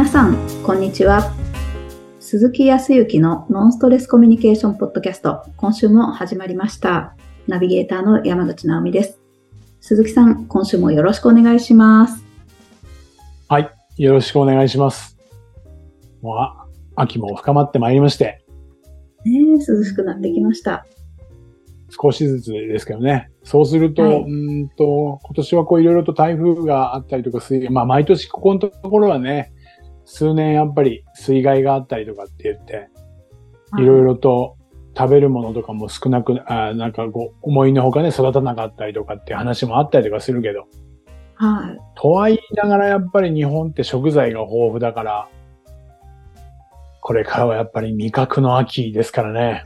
皆さん、こんにちは。鈴木康之のノンストレスコミュニケーションポッドキャスト、今週も始まりました。ナビゲーターの山口直美です。鈴木さん、今週もよろしくお願いします。はい。よろしくお願いします。もう、あ秋も深まってまいりまして、ねえ涼しくなってきました。少しずつですけどね。そうすると、はいうーんと、今年はこういろいろと台風があったりとか、水まあ毎年ここのところはね、数年やっぱり水害があったりとかって言って、いろいろと食べるものとかも少なく、あなんかこう、思いのほかね、育たなかったりとかっていう話もあったりとかするけど、はい。とは言いながらやっぱり日本って食材が豊富だから、これからはやっぱり味覚の秋ですからね。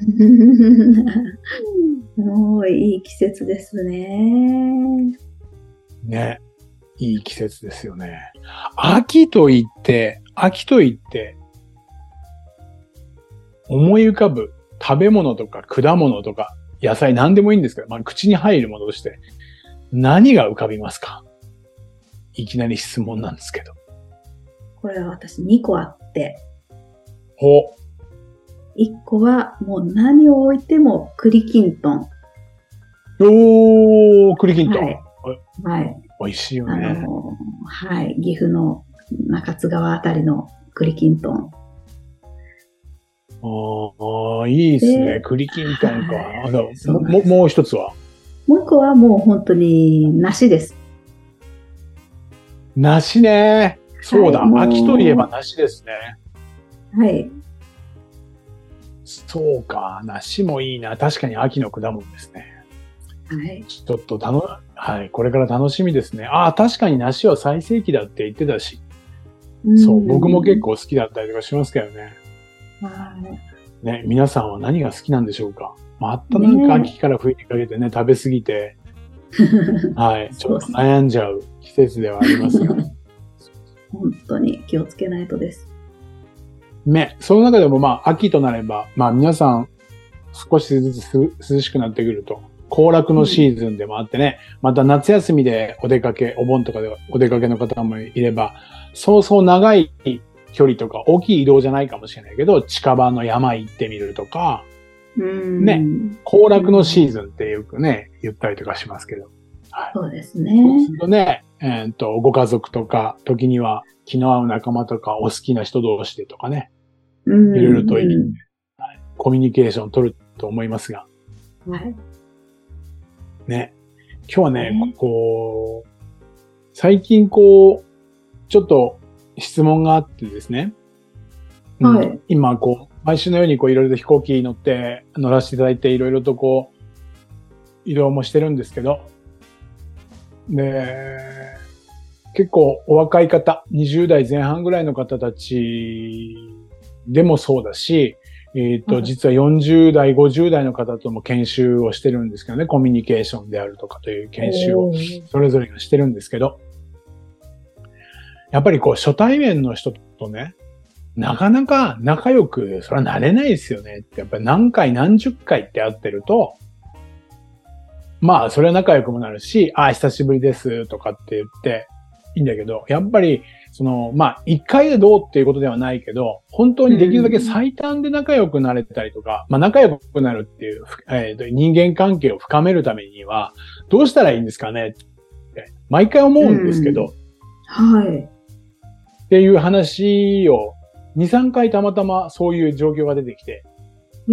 もういい季節ですね。ね。いい季節ですよね。秋と言って、秋と言って、思い浮かぶ食べ物とか果物とか野菜何でもいいんですけど、まあ口に入るものとして何が浮かびますか？いきなり質問なんですけど。これは私2個あって、ほ、1個はもう何を置いても栗きんとん。おー、栗きんとん。はいはい。美味しいよあね。の、はい。岐阜の中津川あたりの栗きんとん。ああ、いいですねで。栗きんとんか。はいももう一つは？もう1個はもう本当に梨です。梨ね。そうだ、はい秋といえば梨ですね。はい。そうか、梨もいいな。確かに秋の果物ですね。はい。ちょっとたの、はい、これから楽しみですね。ああ、確かに梨は最盛期だって言ってたし、そう、僕も結構好きだったりとかしますけどね。構。はい。ね、皆さんは何が好きなんでしょうか？またなんか秋から冬にかけてね、食べ過ぎて、はい、ちょっと悩んじゃう季節ではありますが。本当に気をつけないとです。ね、その中でもまあ秋となれば、まあ皆さん少しずつす涼しくなってくると、行楽のシーズンでもあってね、また夏休みでお出かけ、お盆とかでお出かけの方もいれば、そうそう長い距離とか大きい移動じゃないかもしれないけど、近場の山行ってみるとか、うん。ね行楽のシーズンってよくね、言ったりとかしますけど。そうですそうねす。るとね、えっ、と、ご家族とか、時には気の合う仲間とか、お好きな人同士でとかね、うんいろいろといいコミュニケーションを取ると思いますが、はい。ね。今日はねね、こう、最近こう、ちょっと質問があってですね。うんはい今こう、毎週のようにこういろいろと飛行機に乗って乗らせていただいていろいろとこう、移動もしてるんですけど、で、結構お若い方、20代前半ぐらいの方たちでもそうだし、えっ、と、はい実は40代、50代の方とも研修をしてるんですけどね、コミュニケーションであるとかという研修をそれぞれがしてるんですけど、やっぱりこう初対面の人とね、なかなか仲良く、それはなれないですよね。って、やっぱり何回何十回って会ってると、まあ、それは仲良くもなるし、ああ、久しぶりですとかって言っていいんだけど、やっぱり、その、まあ、一回でどうっていうことではないけど、本当にできるだけ最短で仲良くなれたりとか、まあ、仲良くなるっていう、えーと人間関係を深めるためには、どうしたらいいんですかねって、毎回思うんですけど、はい。っていう話を、2、3回たまたまそういう状況が出てきて、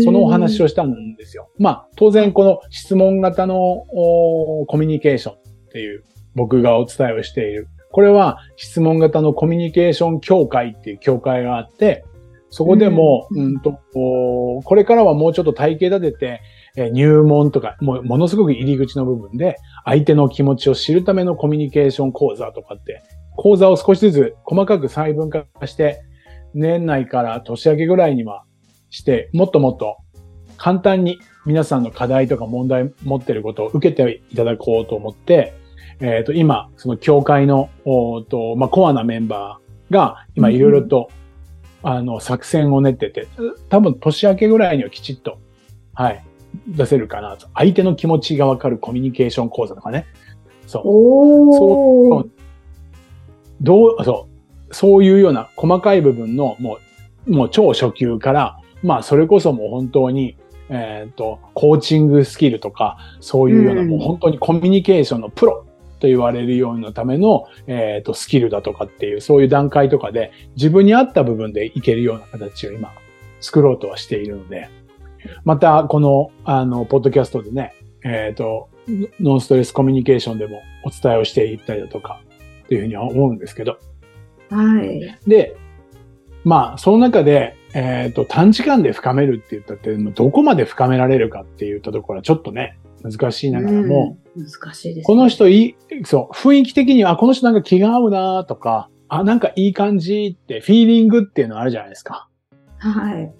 そのお話をしたんですよ。まあ、当然この質問型のおコミュニケーションっていう僕がお伝えをしている。これは質問型のコミュニケーション協会っていう協会があって、そこでも、ううんん、と、おこれからはもうちょっと体系立てて、えー入門とか、もうものすごく入り口の部分で、相手の気持ちを知るためのコミュニケーション講座とかって、講座を少しずつ細かく細分化して、年内から年明けぐらいにはして、もっともっと簡単に皆さんの課題とか問題持ってることを受けていただこうと思って、えっ、と、今、その協会の、おーと、まあ、コアなメンバーが、今いろいろと、あの、作戦を練ってて、多分年明けぐらいにはきちっと、はい、出せるかなと。相手の気持ちがわかるコミュニケーション講座とかね。そう。おー。どう、そう。そういうような細かい部分のもう、もう超初級から、まあそれこそもう本当に、えっ、と、コーチングスキルとか、そういうような、うんもう本当にコミュニケーションのプロと言われるようなための、えっ、と、スキルだとかっていう、そういう段階とかで、自分に合った部分でいけるような形を今、作ろうとはしているので、また、この、あの、ポッドキャストでね、えっ、と、ノンストレスコミュニケーションでもお伝えをしていったりだとか、っていうふうには思うんですけど。はい。で、まあ、その中で、えっ、と、短時間で深めるって言ったって、どこまで深められるかって言ったところはちょっとね、難しいながらも、うん難しいです、ね。この人いい、そう、雰囲気的には、あこの人なんか気が合うなとか、あ、なんかいい感じって、フィーリングっていうのあるじゃないですか。はい。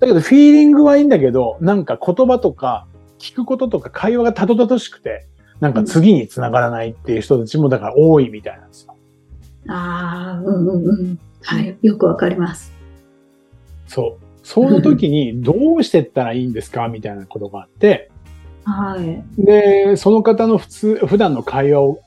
だけど、フィーリングはいいんだけど、なんか言葉とか、聞くこととか会話がたどたどしくて、なんか次に繋がらないっていう人たちもだから多いみたいなんですよ。ああ、うんうんうん。はい。よくわかります。そう。その時にどうしてったらいいんですかみたいなことがあって、はい。で、その方の普通、普段の会話を、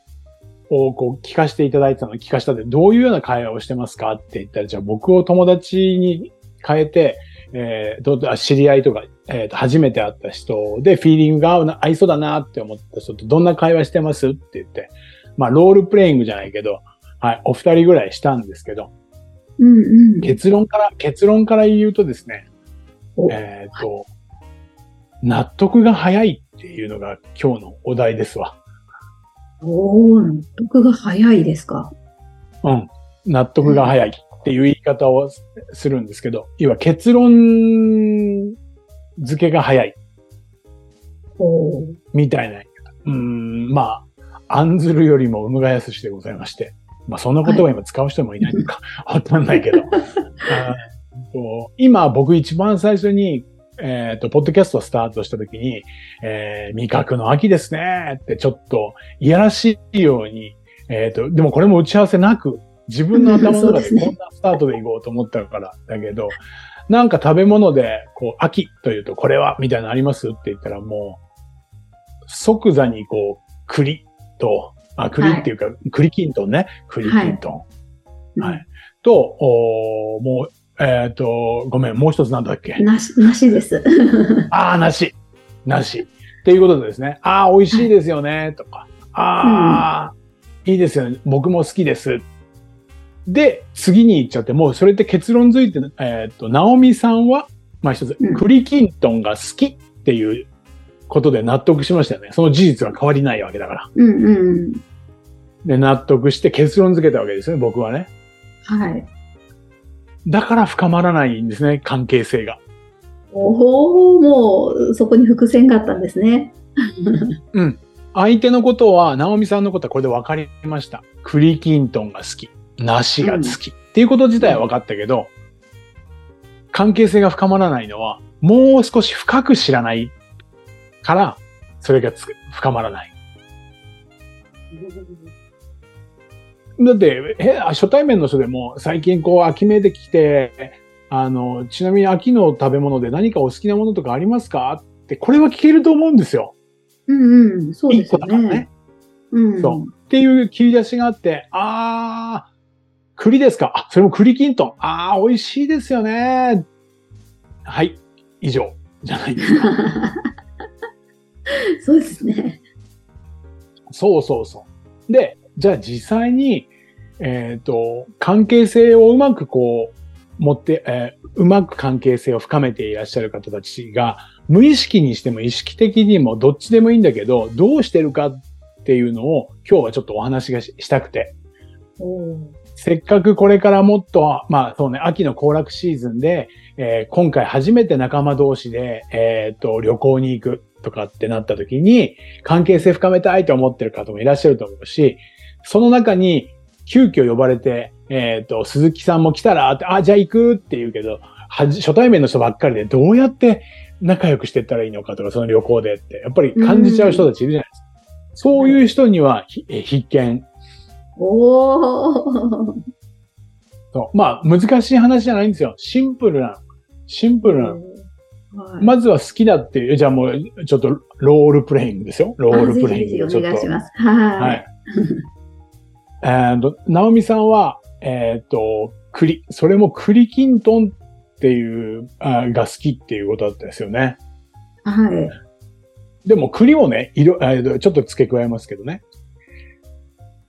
をこう聞かせていただいてたの聞かせたで、どういうような会話をしてますかって言ったら、じゃあ僕を友達に変えて、えーどうあ知り合いとか、えーと初めて会った人でフィーリングが合うな、合いそうだなって思った人とどんな会話してますって言って、まあロールプレイングじゃないけど、はい、お二人ぐらいしたんですけど、うんうん。結論から、結論から言うとですね、おえっ、と、納得が早いっていうのが今日のお題ですわ。おー、納得が早いですか？うん。納得が早いっていう言い方をすするんですけど、要は結論付けが早いおー。みたいな。うーん、まあ、案ずるよりも産むがやすしでございまして。まあ、そんな言葉今使う人もいないのか、わかんないけど。今、僕一番最初に、えっ、と、ポッドキャストをスタートした時に、えー味覚の秋ですねってちょっといやらしいように、えっ、と、でもこれも打ち合わせなく、自分の頭の中でこんなスタートでいこうと思ったからだけど、なんか食べ物で、こう、秋というとこれはみたいなのありますって言ったらもう、即座にこう、栗と、あ、栗っていうか、栗きんとんね。栗きんとん。はい。と、おーもう、えっ、と、ごめん、もう一つなんだっけ？なし、なしです。ああ、梨。梨。っていうことでですね。ああ、美味しいですよね。とか。ああ、いいですよね。僕も好きです。で、次に行っちゃって、もうそれって結論づいて、えっ、と、ナオミさんは、まあ一つうん、栗きんとんが好きっていうことで納得しましたよね。その事実は変わりないわけだから。うんうん。で、納得して結論づけたわけですね、僕はね。はい。だから深まらないんですね、関係性が。おお、もう、そこに伏線があったんですね。相手のことは、ナオミさんのことはこれで分かりました。栗きんとんが好き。梨が好き。っていうこと自体は分かったけど、関係性が深まらないのは、もう少し深く知らないから、それがつく深まらない。だって、え、初対面の人でも最近こう秋めいてきて、あの、ちなみに秋の食べ物で何かお好きなものとかありますか？って、これは聞けると思うんですよ。うんうん。そうですよ子だからねね。。うん。そうっていう切り出しがあって、あー、栗ですか？あ、それも栗きんとん。あー、美味しいですよね。はい、以上。じゃないですか。そうですね。そうそうそう。で、じゃあ実際に、えっ、と、関係性をうまくこう、持って、えーうまく関係性を深めていらっしゃる方たちが、無意識にしても意識的にもどっちでもいいんだけど、どうしてるかっていうのを今日はちょっとお話がしたくて。せっかくこれからもっと、まあそうね、秋の行楽シーズンで、えー今回初めて仲間同士で、えっ、と、旅行に行くとかってなった時に、関係性深めたいと思ってる方もいらっしゃると思うし、その中に、急遽呼ばれて、えっ、と、鈴木さんも来たらあ、じゃあ行くって言うけど、はじ初対面の人ばっかりでどうやって仲良くしていったらいいのかとか、その旅行でって、やっぱり感じちゃう人たちいるじゃないですか。そういう人には、ひえ必見。おーそう。まあ、難しい話じゃないんですよ。シンプルな、シンプルな。はいまずは好きだっていう、じゃあもう、ちょっとロールプレイングですよ。ロールプレイング。あぜひぜひお願いしす。ます。ははい。い。えーと、ナオミさんは、えっ、と、栗、それも栗きんとんっていう、あが好きっていうことだったですよね。はい。でも栗をね、色、えーちょっと付け加えますけどね。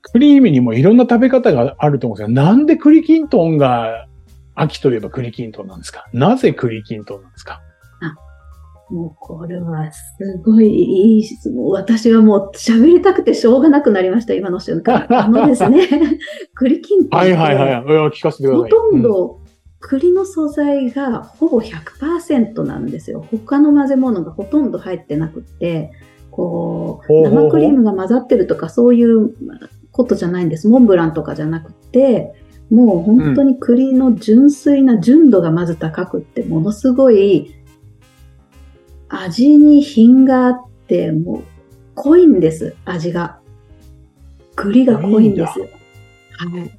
クリームにもいろんな食べ方があると思うんですが、なんで栗きんとんが、秋といえば栗きんとんなんですか？なぜ栗きんとんなんですか？もうこれはすごいいい質問。私はもう喋りたくてしょうがなくなりました、今の瞬間。あのですね、栗きんとんはいはいはい。聞かせてください。ほとんど栗の素材がほぼ100%なんですよ。他の混ぜ物がほとんど入ってなくって、こう生クリームが混ざってるとかそういうことじゃないんです。モンブランとかじゃなくて、もう本当に栗の純粋な純度がまず高くって、ものすごい味に品があって、もう濃いんです、味が。栗が濃いんです。はい。うん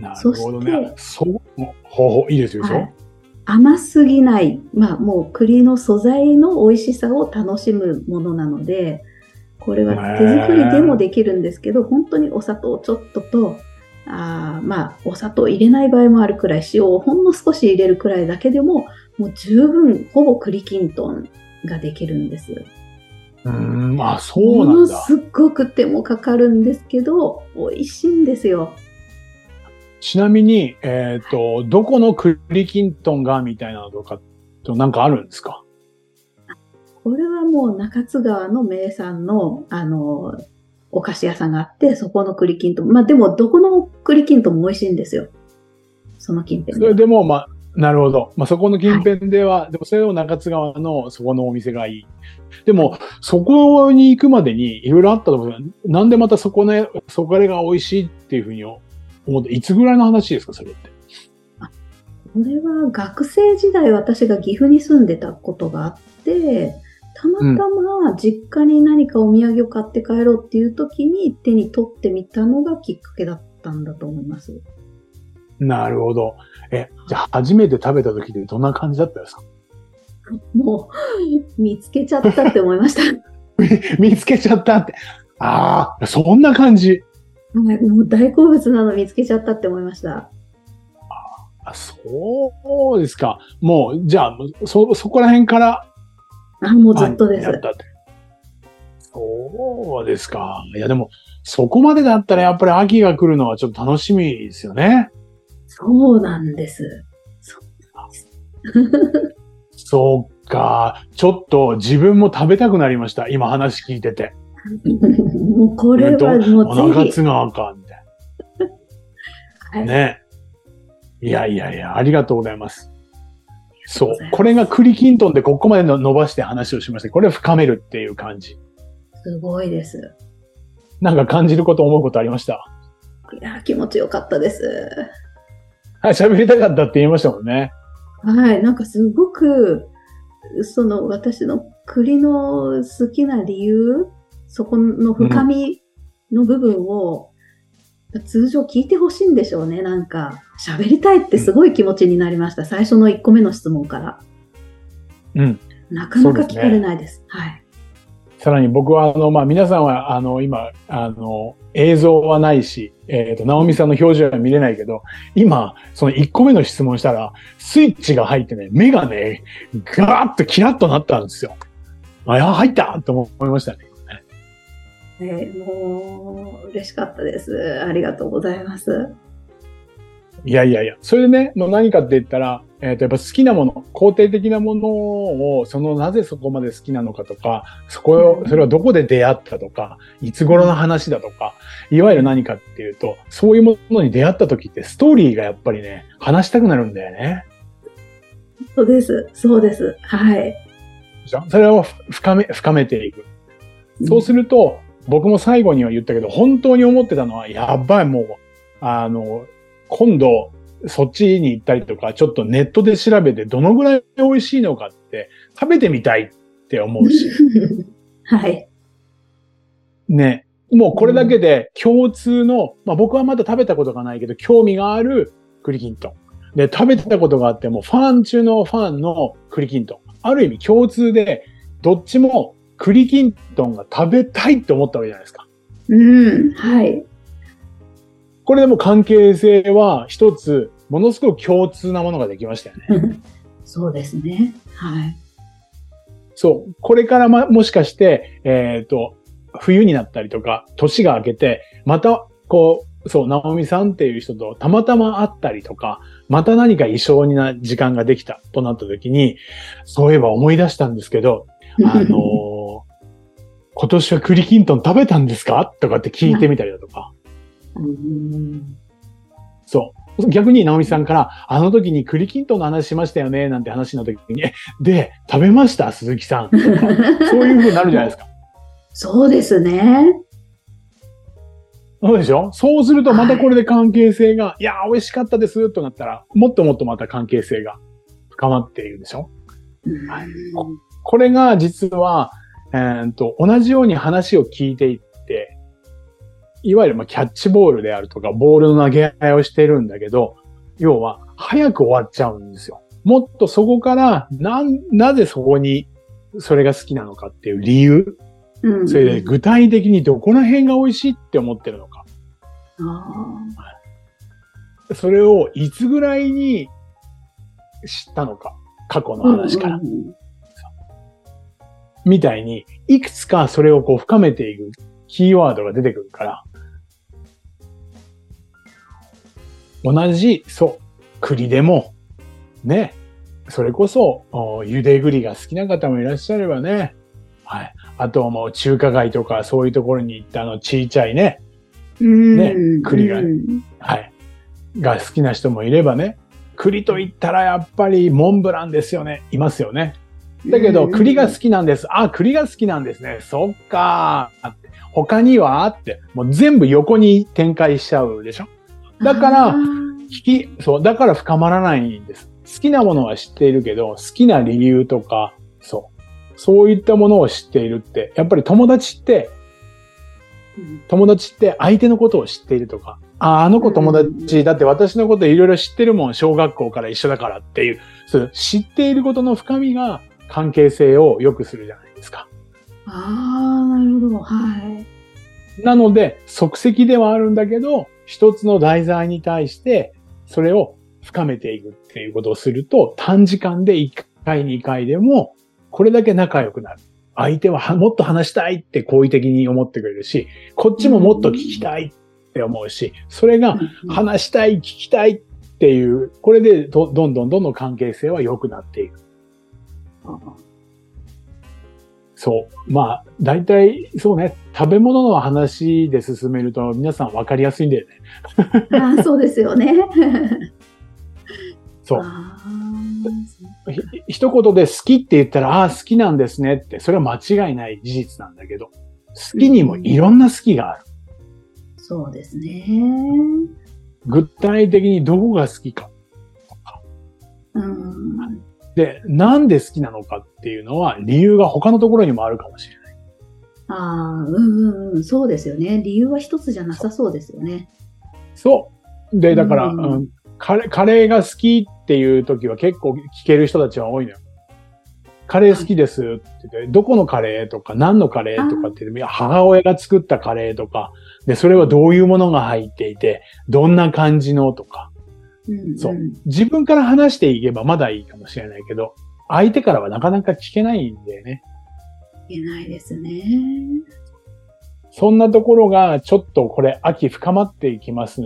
なるほどね。そう、ほうほう、いいですよ。はい、甘すぎない、まあもう栗の素材の美味しさを楽しむものなので、これは手作りでもできるんですけど、本当にお砂糖ちょっとと、あまあお砂糖入れない場合もあるくらい、塩をほんの少し入れるくらいだけでも、もう十分ほぼ栗きんとんができるんです。うん、あ、そうなんだ。ものすっごく手もかかるんですけど、美味しいんですよ。ちなみに、えっ、と、どこの栗きんとんがみたいなのとか、となんかあるんですか？これはもう中津川の名産の、あの、お菓子屋さんがあって、そこの栗きんとん。まあでも、どこの栗きんとんも美味しいんですよ。その近辺それでも、まあ、なるほど。まあ、そこの近辺では、はい、でもそれを中津川のそこのお店がいい。でも、そこに行くまでにいろいろあったと思うなんでまたそこね、そこが美味しいっていうふうに思って、いつぐらいの話ですか、それって。これは学生時代私が岐阜に住んでたことがあって、たまたま実家に何かお土産を買って帰ろうっていう時に手に取ってみたのがきっかけだったんだと思います。なるほど。え、じゃあ初めて食べた時でどんな感じだったですか？もう、見つけちゃったって思いました。見つけちゃったって。ああ、そんな感じ。はい、もう大好物なの見つけちゃったって思いました。あ、そうですか。もう、じゃあ、そ、そこら辺から。あ、もうずっとです。そうですか。いや、でも、そこまでだったらやっぱり秋が来るのはちょっと楽しみですよね。そうなんです。そうか。ちょっと自分も食べたくなりました。今話聞いてて。もうこれはもうぜひ。中津川か、みたいな。はい、ね。いやいやいや、ありがとうございます。そう。これが栗きんとんでここまでの伸ばして話をしました。これを深めるっていう感じ。すごいです。なんか感じること、思うことありました？いや、気持ちよかったです。はい、喋りたかったって言いましたもんね。はい、なんかすごく、その私の栗の好きな理由、そこの深みの部分を、うん、通常聞いてほしいんでしょうね。なんか、喋りたいってすごい気持ちになりました。うん、最初の1個目の質問から。うん。なかなか聞かれないです。ですね、はい。さらに僕は、あの、まあ、皆さんは、あの、今、あの、映像はないし、えっ、ー、と、ナオミさんの表情は見れないけど、今、その1個目の質問したら、スイッチが入ってね、目がね、ガーッとキラッとなったんですよ。あ、や、入ったと思いましたね。えー、もう、嬉しかったです。ありがとうございます。いやいやいや、それでね、もう何かって言ったら、えっ、ー、と、やっぱ好きなもの、肯定的なものを、そのなぜそこまで好きなのかとか、そこを、それはどこで出会ったとか、いつ頃の話だとか、いわゆる何かっていうと、そういうものに出会った時ってストーリーがやっぱりね、話したくなるんだよね。そうです。そうです。はい。それを深め、深めていく。そうすると、うん、僕も最後には言ったけど、本当に思ってたのは、やばい、もう、あの、今度、そっちに行ったりとか、ちょっとネットで調べてどのぐらい美味しいのかって食べてみたいって思うし。はい。ね。もうこれだけで共通の、まあ僕はまだ食べたことがないけど、興味がある栗きんとん。で、食べてたことがあっても、ファン中のファンの栗きんとん。ある意味共通で、どっちも栗きんとんが食べたいって思ったわけじゃないですか。うん、はい。これでも関係性は一つ、ものすごく共通なものができましたよね。そうですね。はい。そう。これからま、もしかして、えっ、と、冬になったりとか、年が明けて、また、こう、そう、ナオミさんっていう人とたまたま会ったりとか、また何か異常にな時間ができたとなった時に、そういえば思い出したんですけど、あのー今年は栗きんとん食べたんですか？とかって聞いてみたりだとか、うんそう。逆に直美さんから、あの時に栗きんとんの話しましたよね、なんて話の時に、えで、食べました？鈴木さん。そういう風になるじゃないですか。そうですね。そうでしょ？そうするとまたこれで関係性が、い、やー、美味しかったですとなったら、もっともっとまた関係性が深まっているでしょ？はいこれが実は、えー、と同じように話を聞いていって、いわゆるまあキャッチボールであるとか、ボールの投げ合いをしてるんだけど、要は早く終わっちゃうんですよ。もっとそこから、なん、なぜそこにそれが好きなのかっていう理由、うんそれで具体的にどこら辺が美味しいって思ってるのか。あそれをいつぐらいに知ったのか。過去のー話から。うんうんみたいに、いくつかそれをこう深めていくキーワードが出てくるから、同じ、そう、栗でも、ね、それこそ、お茹で栗が好きな方もいらっしゃればね、はい。あともう中華街とかそういうところに行ったあのちいちゃいね、うん。ね。栗がうん。はい。が好きな人もいればね、栗と言ったらやっぱりモンブランですよね。いますよね。だけど、栗が好きなんです。あ、栗が好きなんですね。そっか。他にはって、もう全部横に展開しちゃうでしょだから聞き、そう、だから深まらないんです。好きなものは知っているけど、好きな理由とか、そう。そういったものを知っているって、やっぱり友達って、うん友達って相手のことを知っているとか、あ、あの子友達、だって私のこといろいろ知ってるもん、小学校から一緒だからっていう、そう知っていることの深みが関係性を良くするじゃないですか。ああ、なるほど。はい。なので、即席ではあるんだけど、一つの題材に対して、それを深めていくっていうことをすると、短時間で1回、2回でも、これだけ仲良くなる。相手ははもっと話したいって好意的に思ってくれるし、こっちももっと聞きたいって思うし、それが話したい、聞きたいっていう、これでどどんどんどんどん関係性は良くなっていく。そう。まあ、大体、そうね、食べ物の話で進めると皆さん分かりやすいんだよね。ああ、そうですよね。そう。一言で好きって言ったら、ああ、好きなんですねって、それは間違いない事実なんだけど、好きにもいろんな好きがある。そうですね。具体的にどこが好きか。うん。で、なんで好きなのかっていうのは、理由が他のところにもあるかもしれない。ああ、うんうんうん。そうですよね。理由は一つじゃなさそうですよね。そう。で、だから、うんうんカレー、カレーが好きっていう時は結構聞ける人たちは多いのよ。カレー好きですって言って、どこのカレーとか何のカレーとかって言って母親が作ったカレーとか、で、それはどういうものが入っていて、どんな感じのとか、うん、そうん自分から話していけばまだいいかもしれないけど、相手からはなかなか聞けないんだよね。いけないですね。そんなところがちょっとこれ秋深まっていきます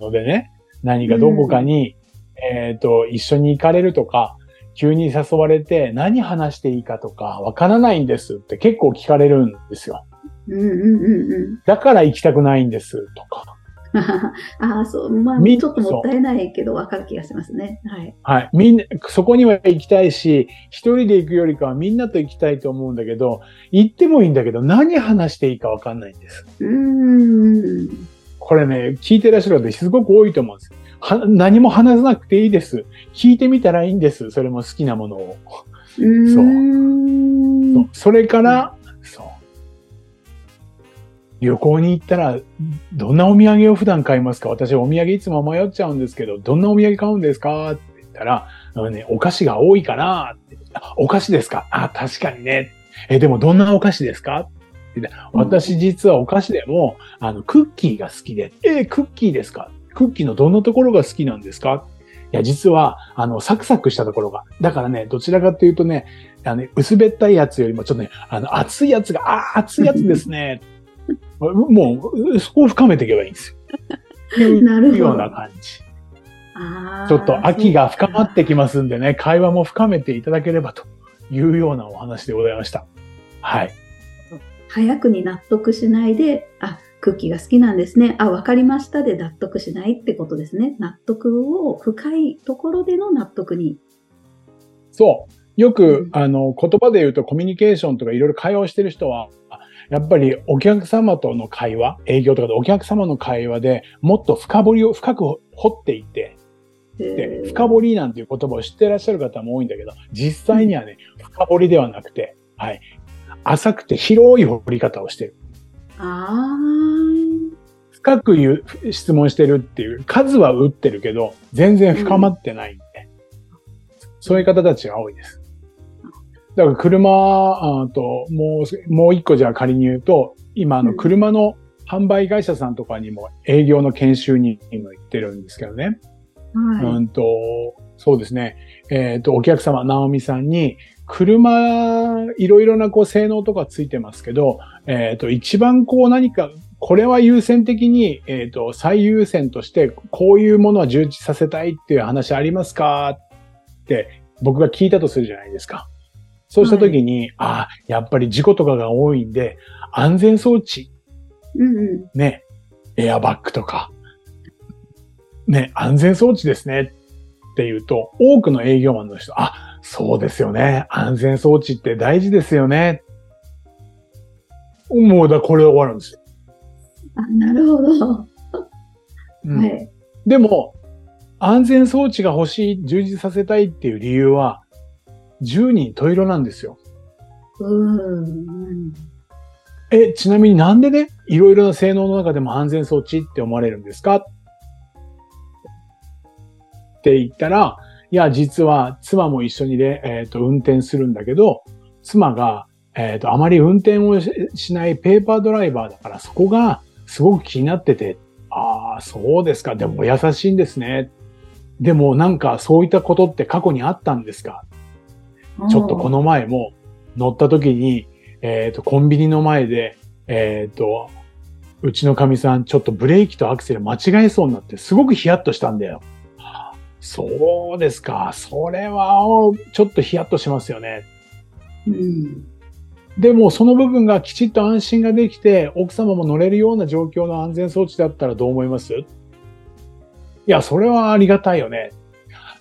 のでね、何かどこかに、えっ、と、一緒に行かれるとか、急に誘われて何話していいかとかわからないんですって結構聞かれるんですよ。うんうんうんうん。だから行きたくないんですとか。ああ、そう、まあ、みちょっともったいないけど、わかる気がしますね。はい。はい。みんな、そこには行きたいし、一人で行くよりかはみんなと行きたいと思うんだけど、行ってもいいんだけど何話していいかわかんないんです。うーん。これね、聞いてらっしゃる方すごく多いと思うんです。は何も話さなくていいです。聞いてみたらいいんです。それも好きなものを。うーん。そうそれから。旅行に行ったら、どんなお土産を普段買いますか？私お土産いつも迷っちゃうんですけど、どんなお土産買うんですか？って言ったら、あのね、お菓子が多いかなってあお菓子ですか？あ、確かにね。え、でもどんなお菓子ですか？で私実はお菓子でも、あの、クッキーが好きで、えー、クッキーですか？クッキーのどんなところが好きなんですか？いや、実は、あの、サクサクしたところが。だからね、どちらかというとね、あの、薄べったいやつよりも、ちょっとね、あの、熱いやつが、ああ、熱いやつですね。もう、そこを深めていけばいいんですよ。なるほど。ような感じ。ちょっと秋が深まってきますんでね、会話も深めていただければというようなお話でございました。はい。早くに納得しないで、あ、クッキーが好きなんですね。あ、わかりましたで納得しないってことですね。納得を深いところでの納得に。そう。よく、うん、あの、言葉で言うとコミュニケーションとかいろいろ会話をしてる人は、やっぱりお客様との会話、営業とかでお客様の会話でもっと深掘りを深く掘っていって、で、深掘りなんていう言葉を知ってらっしゃる方も多いんだけど、実際にはね、深掘りではなくて、はい。浅くて広い掘り方をしてる。あ深く言う、質問してるっていう、数は打ってるけど、全然深まってないんで、うん、そういう方たちが多いです。だから車、あと、もう、もう一個じゃあ仮に言うと、今、あの、車の販売会社さんとかにも営業の研修に今行ってるんですけどね。はい。うんと、そうですね。えっ、ー、と、お客様、直美さんに、車、いろいろなこう性能とかついてますけど、えっ、ー、と、一番こう何か、これは優先的に、えっ、ー、と、最優先として、こういうものは充実させたいっていう話ありますかって僕が聞いたとするじゃないですか。そうした時に、はい、ああ、やっぱり事故とかが多いんで、安全装置、うんうん、ね、エアバッグとか、ね、安全装置ですねって言うと、多くの営業マンの人、あ、そうですよね。安全装置って大事ですよね。もうだ、これで終わるんですよ。あ、なるほど。うん、はい。でも、安全装置が欲しい、充実させたいっていう理由は、10人十色なんですよ。うん。え、ちなみになんでね、いろいろな性能の中でも安全装置って思われるんですか？って言ったら、いや、実は妻も一緒にで、えっ、ー、と、運転するんだけど、妻が、えっ、ー、と、あまり運転をしないペーパードライバーだから、そこがすごく気になってて、ああ、そうですか。でも優しいんですね。でもなんかそういったことって過去にあったんですか？ちょっとこの前も乗った時に、えっ、ー、と、コンビニの前で、えっ、と、うちの神さん、ちょっとブレーキとアクセル間違えそうになって、すごくヒヤッとしたんだよ。そうですか。それは、ちょっとヒヤッとしますよね。うん。でも、その部分がきちっと安心ができて、奥様も乗れるような状況の安全装置だったらどう思います？いや、それはありがたいよね。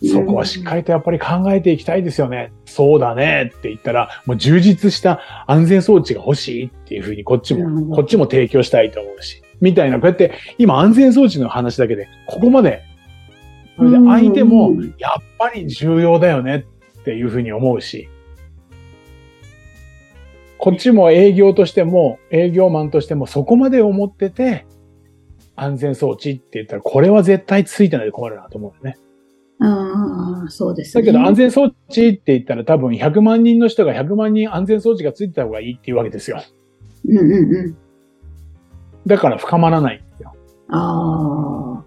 そこはしっかりとやっぱり考えていきたいですよね。うん、そうだねって言ったら、もう充実した安全装置が欲しいっていうふうにこっちも、こっちも提供したいと思うし。みたいな、こうやって今安全装置の話だけで、ここまでそれで相手もやっぱり重要だよねっていうふうに思うし、こっちも営業としても、営業マンとしてもそこまで思ってて、安全装置って言ったら、これは絶対ついてないと困るなと思うよね。ああ、そうですね。だけど安全装置って言ったら多分100万人の人が100万人安全装置がついてた方がいいっていうわけですよ。うんうんうん。だから深まらないんですよ。ああ。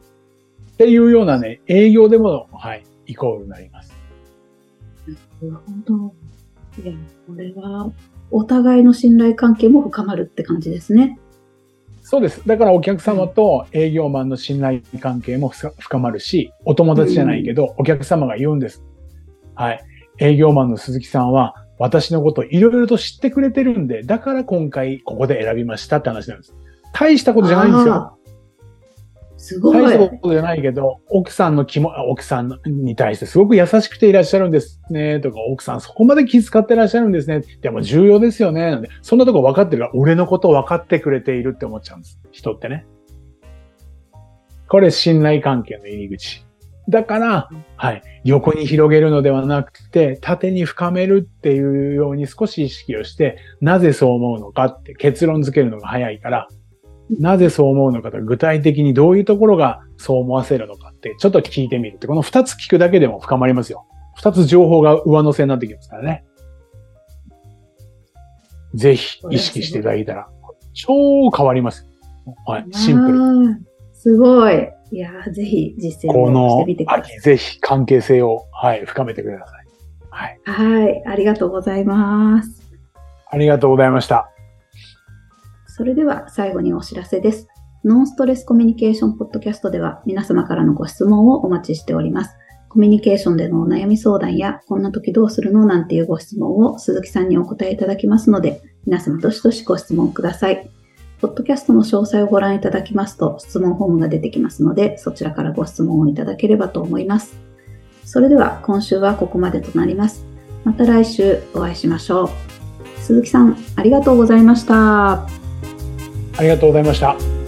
っていうようなね、営業でも、はい、イコールになります。なるほど。いや、これは、お互いの信頼関係も深まるって感じですね。そうです。だからお客様と営業マンの信頼関係も深まるし、お友達じゃないけど、お客様が言うんです。はい。営業マンの鈴木さんは、私のこといろいろと知ってくれてるんで、だから今回ここで選びましたって話なんです。大したことじゃないんですよ。すごい。大したことじゃないけど、奥さんの気も、奥さんに対してすごく優しくていらっしゃるんですね、とか、奥さんそこまで気遣ってらっしゃるんですね。でも重要ですよね。なんで、そんなとこ分かってるから、俺のこと分かってくれているって思っちゃうんです。人ってね。これ信頼関係の入り口。だから、はい。横に広げるのではなくて、縦に深めるっていうように少し意識をして、なぜそう思うのかって結論付けるのが早いから、なぜそう思うのかと具体的にどういうところがそう思わせるのかってちょっと聞いてみるって、この二つ聞くだけでも深まりますよ。二つ情報が上乗せになってきますからね。ぜひ意識していただいたら、超変わります。はい、シンプル。ル。すごい。いやーぜひ実践をしこのてみてください。秋、ぜひ関係性を、はい、深めてください。はい。はい。ありがとうございます。ありがとうございました。それでは最後にお知らせです。ノンストレスコミュニケーションポッドキャストでは皆様からのご質問をお待ちしております。コミュニケーションでのお悩み相談や、こんな時どうするのなんていうご質問を鈴木さんにお答えいただきますので、皆様どしどしご質問ください。ポッドキャストの詳細をご覧いただきますと、質問フォームが出てきますので、そちらからご質問をいただければと思います。それでは今週はここまでとなります。また来週お会いしましょう。鈴木さん、ありがとうございました。ありがとうございました。